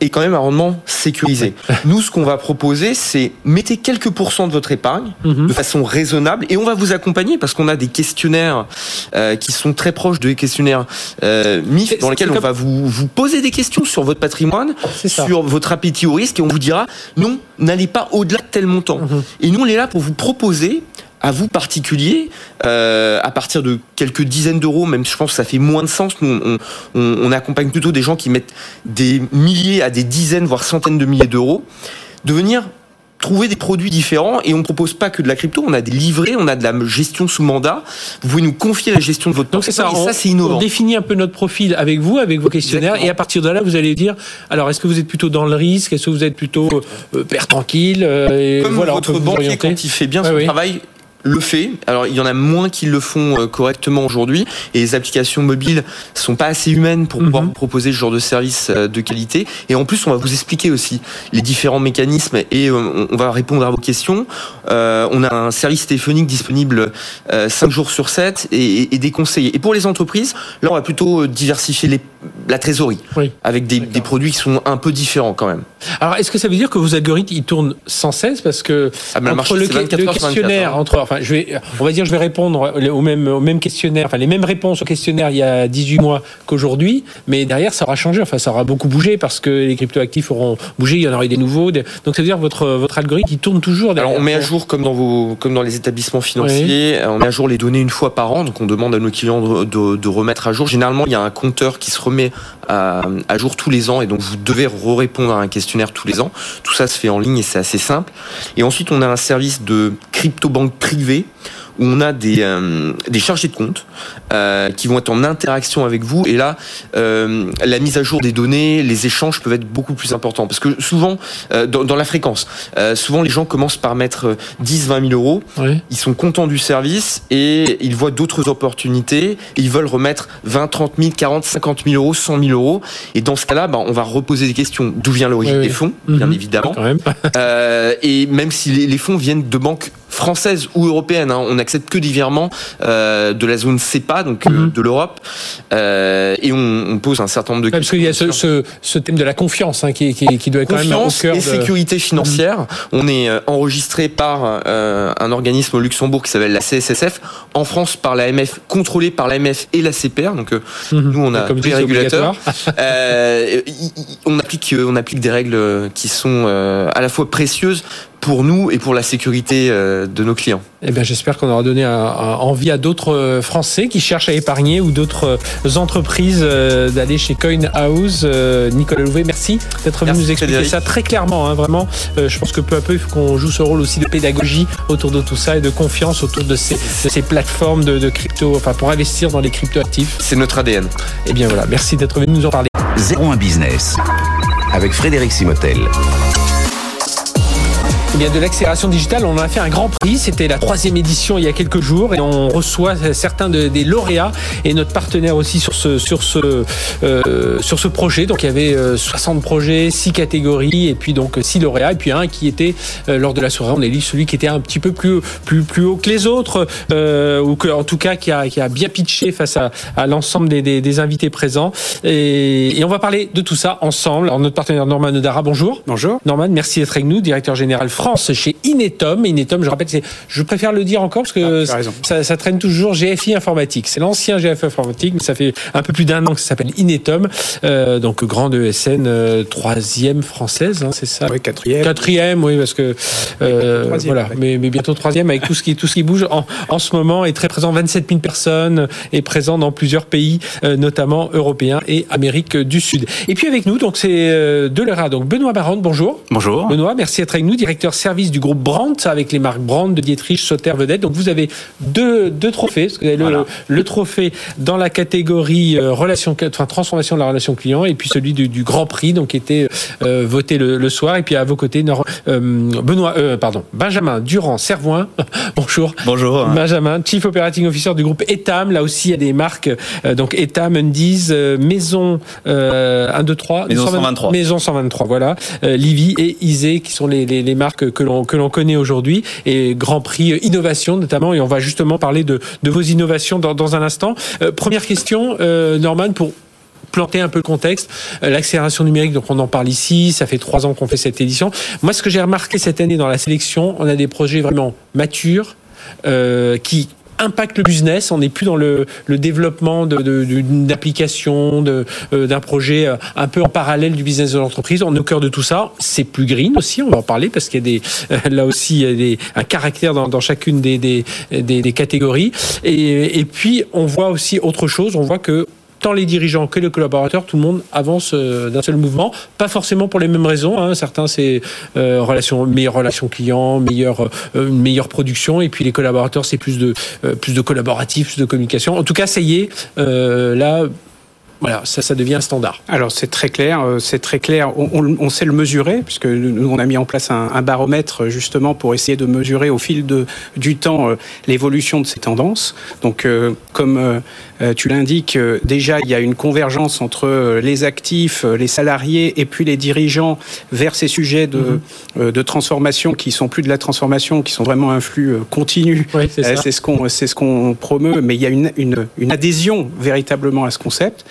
et quand même un rendement sécurisé. Nous, ce qu'on va proposer, c'est mettez quelques pourcents de votre épargne mhm. de façon raisonable et on va vous accompagner parce qu'on a des questionnaires euh, qui sont très proches des questionnaires euh, MIF dans lesquels on va vous, vous poser des questions sur votre patrimoine, sur votre appétit au risque et on vous dira non, n'allez pas au-delà de tel montant. Mhm. Et nous, on est là pour vous proposer à vous particulier, euh, à partir de quelques dizaines d'euros, même je pense que ça fait moins de sens. Nous, on, on, on, accompagne plutôt des gens qui mettent des milliers à des dizaines, voire centaines de milliers d'euros, de venir trouver des produits différents. Et on propose pas que de la crypto, on a des livrets, on a de la gestion sous mandat. Vous pouvez nous confier la gestion de votre Donc c'est ça, ça c'est innovant. On définit un peu notre profil avec vous, avec vos questionnaires. Et à partir de là, vous allez dire alors est-ce que vous êtes plutôt dans le risque, est-ce que vous êtes plutôt euh, père tranquille euh, et Comme voilà, votre banquier quand il fait bien son travail, le fait. Alors il y en a moins qui le font euh, correctement aujourd'hui et les applications mobiles sont pas assez humaines pour pouvoir mhm. proposer ce genre de service euh, de qualité. Et en plus, on va vous expliquer aussi les différents mécanismes et euh, on va répondre à vos questions. on a un service téléphonique disponible 5 jours sur 7 et, des conseillers. Et pour les entreprises, là, on va plutôt diversifier les, la trésorerie avec des, produits qui sont un peu différents quand même. Alors, est-ce que ça veut dire que vos algorithmes ils tournent sans cesse? Parce que ah, entre le, questionnaire, hein. entre je vais, on va dire, je vais répondre au même, au même questionnaire, enfin les mêmes réponses au questionnaire il y a 18 mois qu'aujourd'hui, mais derrière ça aura changé, enfin ça aura beaucoup bougé parce que les cryptoactifs auront bougé, il y en aura eu des nouveaux. Donc ça veut dire que votre, votre algorithme il tourne toujours. Alors on met à jour comme dans vos, comme dans les établissements financiers, on met à jour les données une fois par an, donc on demande à nos clients de, de, remettre à jour. Généralement il y a un compteur qui se remet à, à jour tous les ans et donc vous devez répondre à un questionnaire tous les ans. Tout ça se fait en ligne et c'est assez simple. Et ensuite on a un service de crypto banque privée où on a des, euh, des chargés de compte euh, qui vont être en interaction avec vous. Et là, euh, la mise à jour des données, les échanges peuvent être beaucoup plus importants. Parce que souvent, dans, la fréquence, souvent les gens commencent par mettre 10, 20 000 euros. Ils sont contents du service et ils voient d'autres opportunités. ils veulent remettre 20, 30 000, 40, 50 000 euros, 100 000 euros. Et dans ce cas-là, bah, on va reposer des questions. D'où vient l'origine des fonds, bien mhm. évidemment. et même si les, les fonds viennent de banques française ou européenne. Hein. On n'accepte que des virements de la zone CEPA, donc mhm. de l'Europe, et on, pose un certain nombre de questions. parce qu'il y a ce, ce, thème de la confiance hein, qui, qui, qui, doit être quand même au cœur et sécurité financière. Mhm. On est enregistré par un organisme au Luxembourg qui s'appelle la CSSF, en France par l'AMF, contrôlé par l'AMF et la CPR. Donc mhm. nous on a des régulateurs. on applique on applique des règles qui sont à la fois précieuses pour nous et pour la sécurité euh, de nos clients. Eh bien, j'espère qu'on aura donné envie à d'autres euh, Français qui cherchent à épargner ou d'autres euh, entreprises d'aller chez Coin House. Nicolas Louvet, merci d'être venu nous expliquer ça très clairement. Hein, vraiment, je pense que peu à peu, il faut qu'on joue ce rôle aussi de pédagogie autour de tout ça et de confiance autour de ces, ces plateformes de, de, crypto, enfin pour investir dans les crypto actifs. C'est notre ADN. Eh bien voilà, merci d'être venu nous en parler. 01 Business avec Frédéric Simotel. Eh bien, de l'accélération digitale, on a fait un grand prix. C'était la troisième édition il y a quelques jours et on reçoit certains des lauréats et notre partenaire aussi sur ce sur ce euh, sur ce projet. Donc il y avait 60 euh, projets, 6 catégories et puis donc 6 lauréats et puis un qui était euh, lors de la soirée, on a lu celui qui était un petit peu plus plus plus haut que les autres ou que en tout cas qui a qui a bien pitché face à, à l'ensemble des, des, des, invités présents et, et, on va parler de tout ça ensemble. Alors notre partenaire Norman Odara, bonjour. Bonjour. Norman, merci d'être avec nous, directeur général France chez Inetom. Inetom, je rappelle, je préfère le dire encore parce que ah, ça, traîne toujours GFI Informatique. C'est l'ancien GFI Informatique, mais ça fait un peu plus d'un an que ça s'appelle Inetom. Euh, donc grande ESN, euh, troisième française, hein, c'est ça Oui, quatrième. Quatrième, oui, parce que euh, voilà, mais, mais, bientôt troisième avec tout ce qui tout ce qui bouge en, en ce moment est très présent. 27 000 personnes est présent dans plusieurs pays, notamment européens et Amérique du Sud. Et puis avec nous, donc c'est de l'ERA, donc Benoît Baron, bonjour. Bonjour. Benoît, merci d'être avec nous, directeur service du groupe Brandt avec les marques Brandt de Dietrich, Sauter, Vedette. Donc vous avez deux, deux trophées. Vous avez le, trophée dans la catégorie euh, relation, enfin, transformation de la relation client et puis celui du, Grand Prix, donc qui était euh, voté le, soir. Et puis à vos côtés, euh, Benoît, pardon, Benjamin Durand Servoin. Bonjour. Bonjour. Benjamin, Chief Operating Officer du groupe Etam. Là aussi, il y a des marques, donc Etam, Undies, Maison 1, 2, 3. Maison 123. Maison 123, voilà. Livy et Isée, qui sont les, les, les marques que, l'on que l'on connaît aujourd'hui et Grand Prix innovation notamment et on va justement parler de, de vos innovations dans, dans un instant. Euh, première question, euh, Norman, pour planter un peu le contexte. Euh, l'accélération numérique, donc on en parle ici, ça fait trois ans qu'on fait cette édition. Moi, ce que j'ai remarqué cette année dans la sélection, on a des projets vraiment matures, euh, qui impacte le business. On n'est plus dans le, le développement d'une application, euh, d'un projet euh, un peu en parallèle du business de l'entreprise. On est au cœur de tout ça. C'est plus green aussi, on va en parler parce qu'il y a des, euh, là aussi il y a des, un caractère dans, dans chacune des, des, des, des catégories. Et, et puis on voit aussi autre chose. On voit que tant les dirigeants que les collaborateurs, tout le monde avance euh, d'un seul mouvement, pas forcément pour les mêmes raisons. Hein. Certains, c'est euh, relation, meilleure relation client, meilleure, euh, meilleure production, et puis les collaborateurs, c'est plus de, euh, plus de collaboratif, plus de communication. En tout cas, ça y est, là, voilà, ça, ça devient un standard. Alors c'est très clair, euh, c'est très clair. On, on, on, sait le mesurer puisque nous on a mis en place un, un, baromètre justement pour essayer de mesurer au fil de, du temps euh, l'évolution de ces tendances. Donc euh, comme tu l'indiques, déjà il y a une convergence entre les actifs, les salariés et puis les dirigeants vers ces sujets de, mm-hmm. de transformation qui sont plus de la transformation, qui sont vraiment un flux continu. Oui, c'est ce qu'on c'est ce qu'on promeut, mais il y a une, une, une adhésion véritablement à ce concept.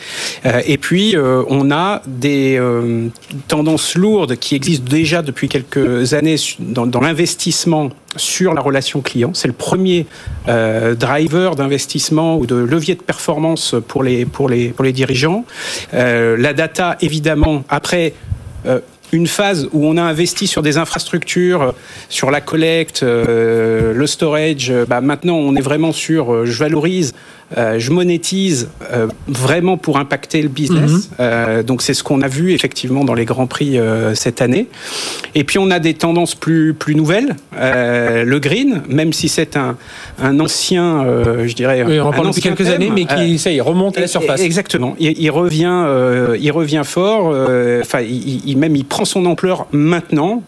Euh, et puis, euh, on a des euh, tendances lourdes qui existent déjà depuis quelques années dans, dans l'investissement sur la relation client. C'est le premier driver d'investissement ou de levier de performance pour les, pour les, pour les dirigeants. la data, évidemment, après une phase où on a investi sur des infrastructures, sur la collecte, le storage. Bah maintenant, on est vraiment sur je valorise euh, je monétise euh, vraiment pour impacter le business. Mhm. Euh, donc c'est ce qu'on a vu effectivement dans les grands prix cette année. Et puis on a des tendances plus plus nouvelles. le green, même si c'est un, un ancien, je dirais, oui, on en parle depuis quelques années, mais qui ça remonte à la surface. Exactement. Il, il revient, il revient fort. Enfin, il, il, même il prend son ampleur maintenant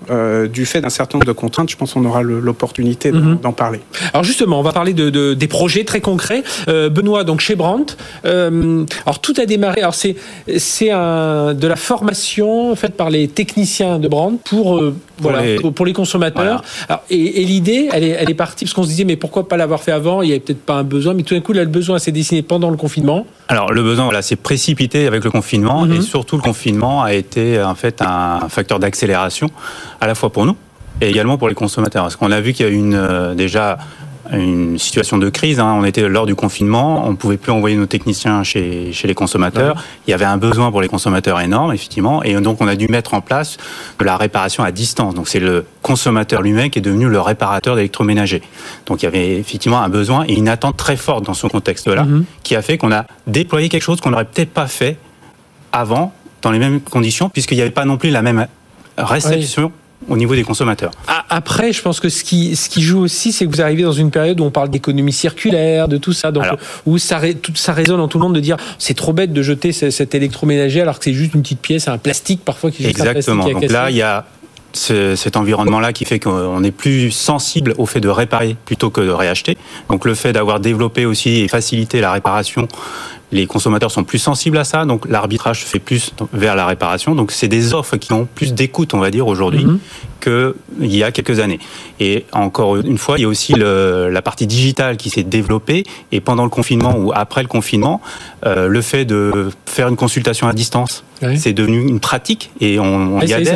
du fait d'un certain nombre de contraintes. Je pense qu'on aura l'opportunité mhm. d'en parler. Alors justement, on va parler de, de, des projets très concrets. Benoît, donc chez Brandt. alors tout a démarré. Alors c'est c'est de la formation faite par les techniciens de Brandt pour pour, voilà, les... pour les consommateurs. Alors, et, l'idée, elle est, elle est partie parce qu'on se disait mais pourquoi pas l'avoir fait avant? Il y avait peut-être pas un besoin, mais tout d'un coup là le besoin s'est dessiné pendant le confinement. Alors le besoin, voilà, s'est précipité avec le confinement mhm. et surtout le confinement a été en fait un facteur d'accélération à la fois pour nous et également pour les consommateurs. Parce qu'on a vu qu'il y a une euh, déjà une situation de crise. Hein. On était lors du confinement, on ne pouvait plus envoyer nos techniciens chez, chez les consommateurs. Il y avait un besoin pour les consommateurs énorme, effectivement, et donc on a dû mettre en place de la réparation à distance. Donc c'est le consommateur lui-même qui est devenu le réparateur d'électroménager. Donc il y avait effectivement un besoin et une attente très forte dans ce contexte-là, mhm. qui a fait qu'on a déployé quelque chose qu'on n'aurait peut-être pas fait avant dans les mêmes conditions, puisqu'il n'y avait pas non plus la même réception au niveau des consommateurs. Après, je pense que ce qui, ce qui joue aussi, c'est que vous arrivez dans une période où on parle d'économie circulaire, de tout ça, donc où ça, tout, ça résonne en tout le monde de dire c'est trop bête de jeter cet électroménager alors que c'est juste une petite pièce, un plastique parfois qui Exactement. donc là, il y a cet environnement-là qui fait qu'on est plus sensible au fait de réparer plutôt que de réacheter. Donc le fait d'avoir développé aussi et facilité la réparation les consommateurs sont plus sensibles à ça, donc l'arbitrage se fait plus vers la réparation. Donc c'est des offres qui ont plus d'écoute, on va dire, aujourd'hui, mhm. qu'il y a quelques années. Et encore une fois, il y a aussi le, la partie digitale qui s'est développée. Et pendant le confinement ou après le confinement, euh, le fait de faire une consultation à distance, c'est devenu une pratique et on, on y adhère.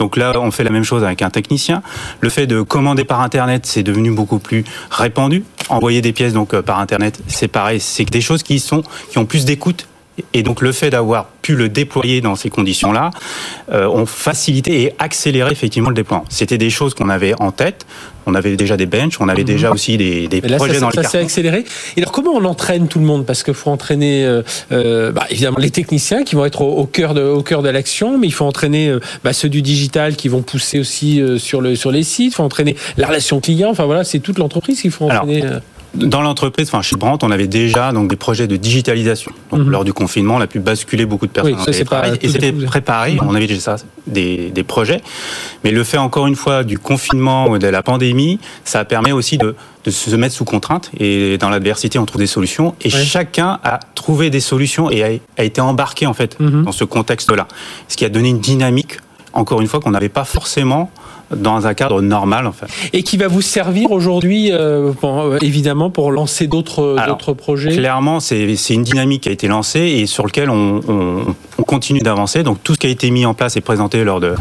Donc là, on fait la même chose avec un technicien. Le fait de commander par Internet, c'est devenu beaucoup plus répandu. Envoyer des pièces donc euh, par Internet, c'est pareil. C'est des choses qui sont qui ont plus d'écoute et donc le fait d'avoir pu le déployer dans ces conditions-là euh, ont facilité et accéléré effectivement le déploiement. C'était des choses qu'on avait en tête. On avait déjà des benches, on avait mhm. déjà aussi des, des projets dans les Ça s'est accéléré. Et alors comment on entraîne tout le monde? Parce qu'il faut entraîner euh, euh, bah, évidemment les techniciens qui vont être au, cœur de, au cœur de l'action, mais il faut entraîner euh, bah, ceux du digital qui vont pousser aussi sur, le, sur les sites. Il faut entraîner la relation client. Enfin voilà, c'est toute l'entreprise qu'il faut entraîner. Alors, dans l'entreprise, enfin chez Brandt, on avait déjà donc des projets de digitalisation. Donc mhm. lors du confinement, on a pu basculer beaucoup de personnes. Oui, ça, et c'était préparé. On avait déjà ça, des, des, projets. Mais le fait encore une fois du confinement ou de la pandémie, ça permet aussi de, de se mettre sous contrainte. Et dans l'adversité, on trouve des solutions. Et chacun a trouvé des solutions et a, a été embarqué en fait mhm. dans ce contexte-là. Ce qui a donné une dynamique, encore une fois, qu'on n'avait pas forcément dans un cadre normal en fait. Et qui va vous servir aujourd'hui, euh, euh, évidemment, pour lancer d'autres d'autres projets? Clairement, c'est une dynamique qui a été lancée et sur lequel on, on, on continue d'avancer. Donc tout ce qui a été mis en place et présenté lors de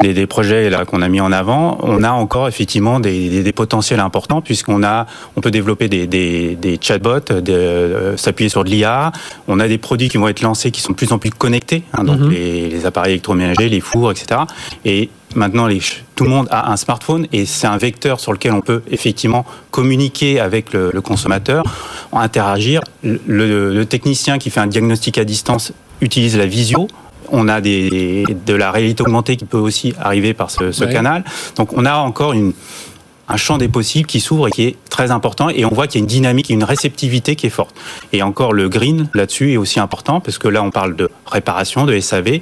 des, des projets là qu'on a mis en avant, on a encore effectivement des, des, des potentiels importants puisqu'on a, on peut développer des, chatbots, euh, s'appuyer sur de l'IA. On a des produits qui vont être lancés qui sont de plus en plus connectés, hein, donc mhm. les, les, appareils électroménagers, les fours, etc. Et Maintenant, les, tout le monde a un smartphone et c'est un vecteur sur lequel on peut effectivement communiquer avec le, le consommateur, interagir. Le, le, technicien qui fait un diagnostic à distance utilise la visio. On a des, de la réalité augmentée qui peut aussi arriver par ce, ce ouais. canal. Donc on a encore une, un champ des possibles qui s'ouvre et qui est très important et on voit qu'il y a une dynamique, une réceptivité qui est forte. Et encore le green là-dessus est aussi important parce que là on parle de réparation, de SAV,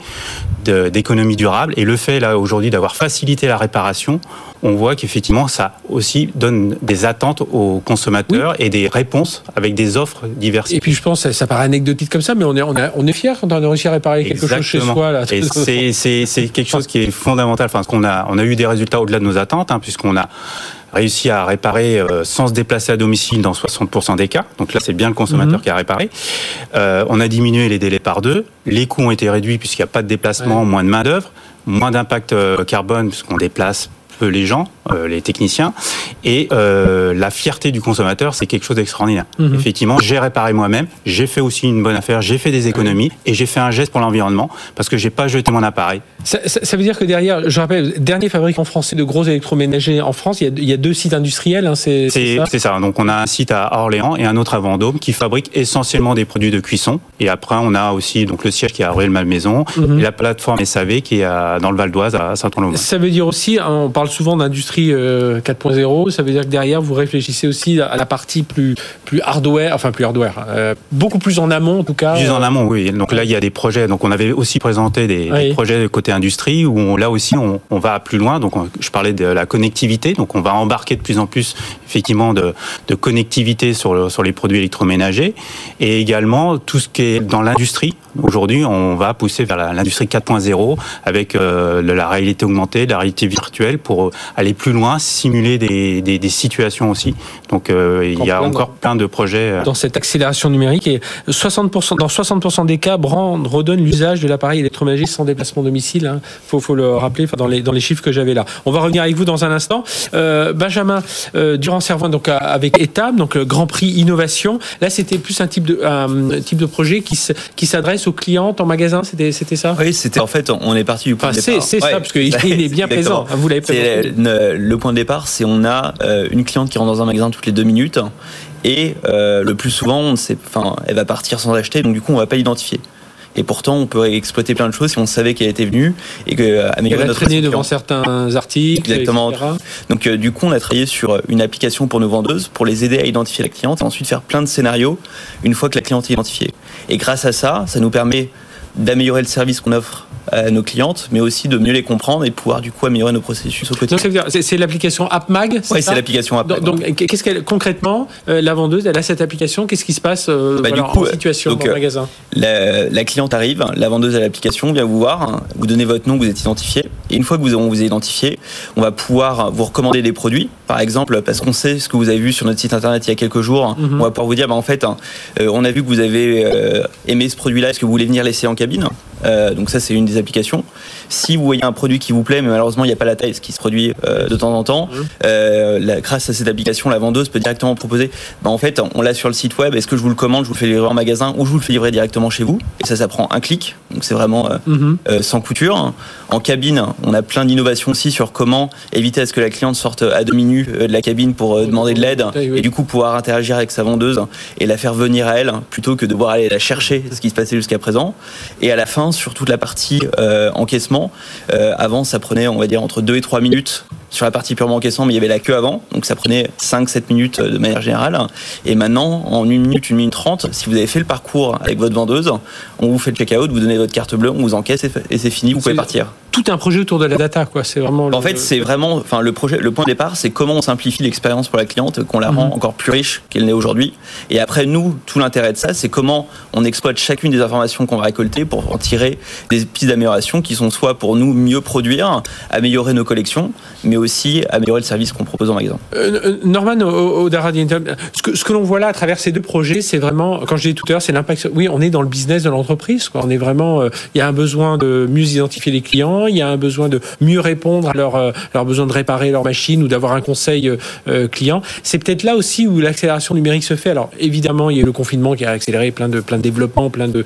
d'économie durable et le fait là aujourd'hui d'avoir facilité la réparation, on voit qu'effectivement ça aussi donne des attentes aux consommateurs oui. et des réponses avec des offres diverses. Et puis je pense ça, ça paraît anecdotique comme ça mais on est on, a, on est fier quand on a réussi à réparer quelque chose chez soi là. c'est quelque chose qui est fondamental enfin qu'on a on a eu des résultats au-delà de nos attentes hein, puisqu'on a réussi à réparer euh, sans se déplacer à domicile dans 60% des cas. Donc là, c'est bien le consommateur mmh. qui a réparé. Euh, on a diminué les délais par deux. Les coûts ont été réduits puisqu'il n'y a pas de déplacement, ouais. moins de main d'œuvre, moins d'impact euh, carbone puisqu'on déplace les gens, euh, les techniciens. Et euh, la fierté du consommateur, c'est quelque chose d'extraordinaire. Mmh. Effectivement, j'ai réparé moi-même, j'ai fait aussi une bonne affaire, j'ai fait des économies et j'ai fait un geste pour l'environnement parce que j'ai pas jeté mon appareil. Ça, ça, ça, veut dire que derrière, je rappelle, dernier fabricant français de gros électroménagers en France, il y a, il y a deux sites industriels. Hein, c'est ça, ça. Donc on a un site à Orléans et un autre à Vendôme qui fabriquent essentiellement des produits de cuisson. Et après, on a aussi donc le siège qui est à Rueil-Malmaison mmh. et la plateforme SAV qui est à, dans le Val d'Oise à Saint-Ouen. Ça veut dire aussi, on parle parle souvent d'industrie 4.0. Ça veut dire que derrière, vous réfléchissez aussi à la partie plus, plus hardware, enfin plus hardware, beaucoup plus en amont en tout cas. Plus en amont, oui. Donc là, il y a des projets. Donc on avait aussi présenté des, des projets côté industrie où là aussi on, on, va plus loin. Donc je parlais de la connectivité. Donc on va embarquer de plus en plus effectivement de, de connectivité sur, sur les produits électroménagers et également tout ce qui est dans l'industrie. Aujourd'hui, on va pousser vers l'industrie 4.0 avec euh, la réalité augmentée, la réalité virtuelle pour aller plus loin, simuler des, des, des situations aussi. Donc euh, il y a encore plein de projets. Euh. Dans cette accélération numérique, et 60%, dans 60% des cas, Brand redonne l'usage de l'appareil électroménager sans déplacement domicile. Il hein. faut, faut, le rappeler dans les, dans les chiffres que j'avais là. On va revenir avec vous dans un instant. Euh, Benjamin, euh, durant Servant, donc avec ETAM, donc le Grand Prix Innovation. Là, c'était plus un type de, un type de projet qui, qui s'adresse aux clients en magasin. C'était, c'était ça? Oui, c'était en fait, on est parti du point de départ. C'est, ça, parce qu'il est bien présent. Vous l'avez présenté. Le point de départ, c'est on a une cliente qui rentre dans un magasin toutes les deux minutes et euh, le plus souvent, on sait, enfin, elle va partir sans acheter, donc du coup, on va pas l'identifier. Et pourtant, on peut exploiter plein de choses si on savait qu'elle était venue et que euh, améliorer traîné devant certains articles. Exactement. Donc, euh, du coup, on a travaillé sur une application pour nos vendeuses pour les aider à identifier la cliente et ensuite faire plein de scénarios une fois que la cliente est identifiée. Et grâce à ça, ça nous permet d'améliorer le service qu'on offre à nos clientes, mais aussi de mieux les comprendre et de pouvoir du coup améliorer nos processus au quotidien. C'est l'application AppMag Oui, c'est l'application AppMag. Donc, qu'est-ce qu'elle concrètement euh, la vendeuse, elle a cette application, qu'est-ce qui se passe euh, bah, du coup, en situation donc, dans le magasin? la, cliente arrive, la vendeuse a l'application vient vous voir, vous donnez votre nom, vous êtes identifié, et une fois que vous, on vous est identifié, on va pouvoir vous recommander des produits, par exemple, parce qu'on sait ce que vous avez vu sur notre site internet il y a quelques jours, mhm. on va pouvoir vous dire, bah, en fait, euh, on a vu que vous avez aimé ce produit-là, est-ce que vous voulez venir laisser en cabine? Euh, donc ça, c'est une des applications. Si vous voyez un produit qui vous plaît, mais malheureusement, il n'y a pas la taille, ce qui se produit euh, de temps en temps, euh, grâce à cette application, la vendeuse peut directement proposer, bah, en fait, on l'a sur le site web, est-ce que je vous le commande, je vous le fais livrer en magasin ou je vous le fais livrer directement chez vous? Et ça, ça prend un clic, donc c'est vraiment mmh. sans couture. En cabine, on a plein d'innovations aussi sur comment éviter à ce que la cliente sorte à demi nue de la cabine pour demander de l'aide et du coup pouvoir interagir avec sa vendeuse et la faire venir à elle plutôt que de devoir aller la chercher, ce qui se passait jusqu'à présent. Et à la fin, sur toute la partie euh, encaissement. Euh, avant, ça prenait, on va dire, entre 2 et 3 minutes sur la partie purement encaissement, mais il y avait la queue avant, donc ça prenait 5-7 minutes euh, de manière générale. Et maintenant, en 1 minute, 1 minute 30, si vous avez fait le parcours avec votre vendeuse, on vous fait le check-out, vous donnez votre carte bleue, on vous encaisse et c'est fini, vous pouvez partir. Tout un projet autour de la data, quoi. C'est vraiment. En fait, c'est vraiment, enfin, le projet, le point de départ, c'est comment on simplifie l'expérience pour la cliente, qu'on la rend mhm. encore plus riche qu'elle n'est aujourd'hui. Et après, nous, tout l'intérêt de ça, c'est comment on exploite chacune des informations qu'on va récolter pour en tirer des pistes d'amélioration qui sont soit pour nous mieux produire, améliorer nos collections, mais aussi améliorer le service qu'on propose en magasin. Euh, euh Norman O'Dara, ce que, ce que l'on voit là à travers ces deux projets, c'est vraiment, quand je disais tout à l'heure, c'est l'impact. Oui, on est dans le business de l'entreprise. On est vraiment, euh, il y a un besoin de mieux identifier les clients, il y a un besoin de mieux répondre à leur, euh, leur besoin de réparer leur machine ou d'avoir un conseil client. C'est peut-être là aussi où l'accélération numérique se fait. Alors évidemment, il y a eu le confinement qui a accéléré plein de plein de développements, plein de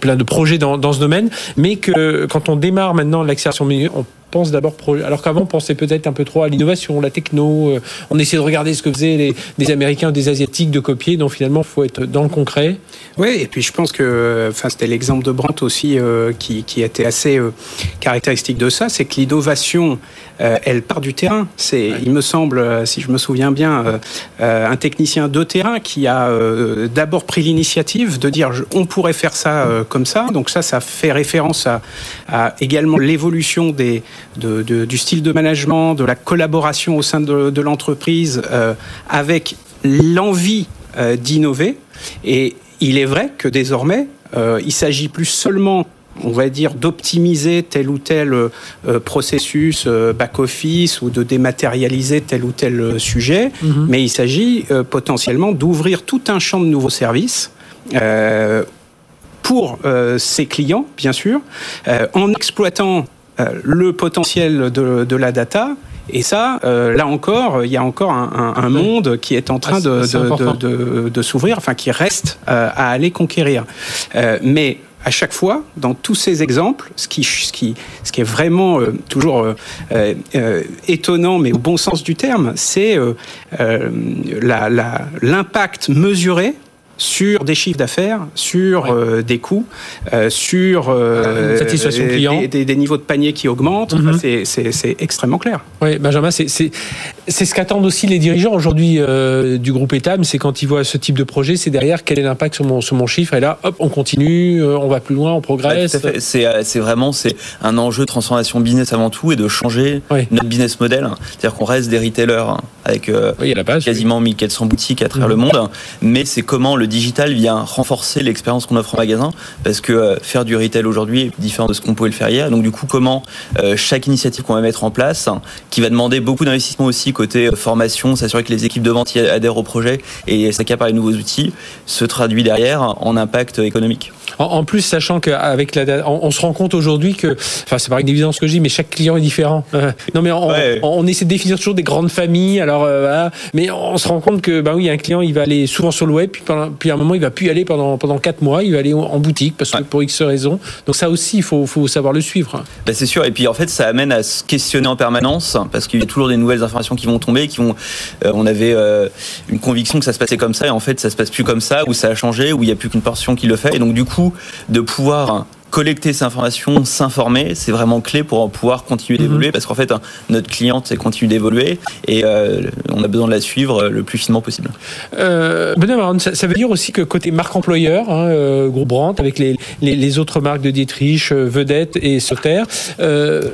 plein de projets dans, ce domaine, mais que quand on démarre maintenant l'accélération numérique, pense d'abord alors qu'avant on pensait peut-être un peu trop à l'innovation, la techno. Euh, on essayait de regarder ce que faisaient les, Américains ou des Asiatiques, de copier. Donc finalement, il faut être dans le concret. Oui, et puis je pense que, enfin, c'était l'exemple de Brandt aussi euh, qui, qui, était assez euh, caractéristique de ça, c'est que l'innovation, elle part du terrain. C'est, il me semble, si je me souviens bien, un technicien de terrain qui a d'abord pris l'initiative de dire on pourrait faire ça comme ça. Donc ça, ça fait référence à, à également l'évolution des du style de management, de la collaboration au sein de, l'entreprise, euh, avec l'envie euh, d'innover. Et il est vrai que désormais, euh, il s'agit plus seulement on va dire d'optimiser tel ou tel processus back-office ou de dématérialiser tel ou tel sujet, mhm. mais il s'agit potentiellement d'ouvrir tout un champ de nouveaux services pour ses clients, bien sûr, en exploitant le potentiel de, la data. Et ça, euh, là encore, il y a encore un, monde qui est en train ah, de, s'ouvrir, enfin qui reste euh, à aller conquérir. mais à chaque fois, dans tous ces exemples, ce qui, ce qui, ce qui est vraiment toujours étonnant, mais au bon sens du terme, c'est l'impact mesuré sur des chiffres d'affaires, sur euh, des coûts, euh, sur euh, satisfaction client, des, des, niveaux de panier qui augmentent. Mm -hmm. C'est extrêmement clair. Oui, Benjamin, c'est ce qu'attendent aussi les dirigeants aujourd'hui euh, du groupe Etam, c'est quand ils voient ce type de projet, c'est derrière quel est l'impact sur mon, sur mon chiffre, et là, hop, on continue, euh, on va plus loin, on progresse. Bah, c'est vraiment c'est un enjeu de transformation business avant tout et de changer notre business model. C'est-à-dire qu'on reste des retailers avec euh, oui, la base, quasiment 1400 boutiques à travers mmh. le monde, mais c'est comment le digital vient renforcer l'expérience qu'on offre en magasin, parce que euh, faire du retail aujourd'hui est différent de ce qu'on pouvait le faire hier. Donc du coup, comment euh, chaque initiative qu'on va mettre en place, qui va demander beaucoup d'investissement aussi côté formation, s'assurer que les équipes de vente adhèrent au projet et s'accaparent les nouveaux outils, se traduit derrière en impact économique. En, en plus, sachant qu'avec la on, on, se rend compte aujourd'hui que, enfin, c'est pas une évidence que je dis, mais chaque client est différent. Euh, non, mais on, ouais. on, essaie de définir toujours des grandes familles. Alors, euh, voilà, mais on se rend compte que, bah oui, un client, il va aller souvent sur le web, puis, pendant, puis à un moment, il va plus y aller pendant pendant quatre mois. Il va aller en boutique parce que ouais. pour X raisons. Donc ça aussi, il faut, faut savoir le suivre. Bah, c'est sûr. Et puis en fait, ça amène à se questionner en permanence parce qu'il y a toujours des nouvelles informations qui vont tomber, qui vont. Euh, on avait une conviction que ça se passait comme ça, et en fait, ça se passe plus comme ça, ou ça a changé, ou il y a plus qu'une portion qui le fait. Et donc du coup, de pouvoir collecter ces informations, s'informer, c'est vraiment clé pour pouvoir continuer d'évoluer, mmh. parce qu'en fait, notre cliente continue d'évoluer et euh, on a besoin de la suivre le plus finement possible. Euh, Benoît ça, ça, veut dire aussi que côté marque employeur, hein, euh, Groupe Brandt, avec les, les, les, autres marques de Dietrich, Vedette et Sauter, euh,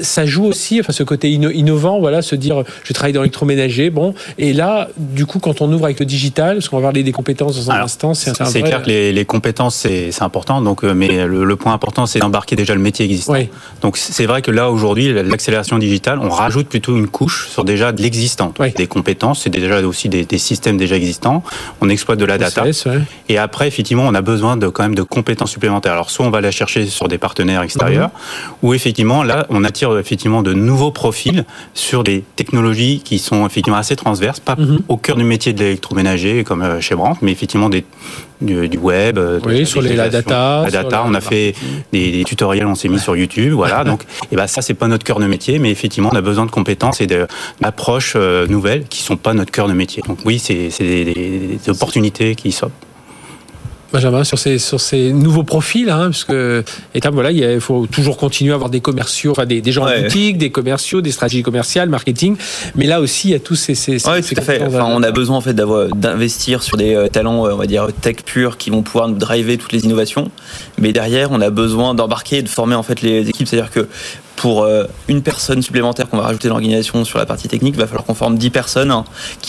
ça joue aussi, enfin ce côté inno innovant, voilà, se dire je travaille dans l'électroménager, bon, et là, du coup, quand on ouvre avec le digital, parce qu'on va parler des compétences dans un Alors, instant, c'est vrai... clair que les, les compétences c'est important, donc mais le, le, point important c'est d'embarquer déjà le métier existant. Oui. Donc c'est vrai que là aujourd'hui, l'accélération digitale, on rajoute plutôt une couche sur déjà de l'existant, oui. des compétences, c'est déjà aussi des, des, systèmes déjà existants. On exploite de la data, ouais. et après effectivement, on a besoin de quand même de compétences supplémentaires. Alors soit on va la chercher sur des partenaires extérieurs, mmh. ou effectivement là, on attire effectivement de nouveaux profils sur des technologies qui sont effectivement assez transverses, pas mm -hmm. au cœur du métier de l'électroménager comme chez Brandt, mais effectivement des, du, du web, oui, sur les, la data, la data. on a fait des, des, tutoriels, on s'est mis sur YouTube, voilà. donc, et ben ça c'est pas notre cœur de métier, mais effectivement on a besoin de compétences et d'approches euh, nouvelles qui sont pas notre cœur de métier. Donc oui, c'est des, des opportunités qui sortent. Benjamin, sur ces, sur ces nouveaux profils, hein, parce que étape, voilà, il faut toujours continuer à avoir des commerciaux, enfin des, des gens ouais. en boutique, des commerciaux, des stratégies commerciales, marketing, mais là aussi il y a tous ces. ces, ouais, ces tout à fait. Enfin, on a besoin en fait d'avoir d'investir sur des euh, talents, on va dire tech purs, qui vont pouvoir nous driver toutes les innovations, mais derrière on a besoin d'embarquer, de former en fait les équipes, c'est-à-dire que pour euh, une personne supplémentaire qu'on va rajouter dans l'organisation sur la partie technique, il va falloir qu'on forme 10 personnes qui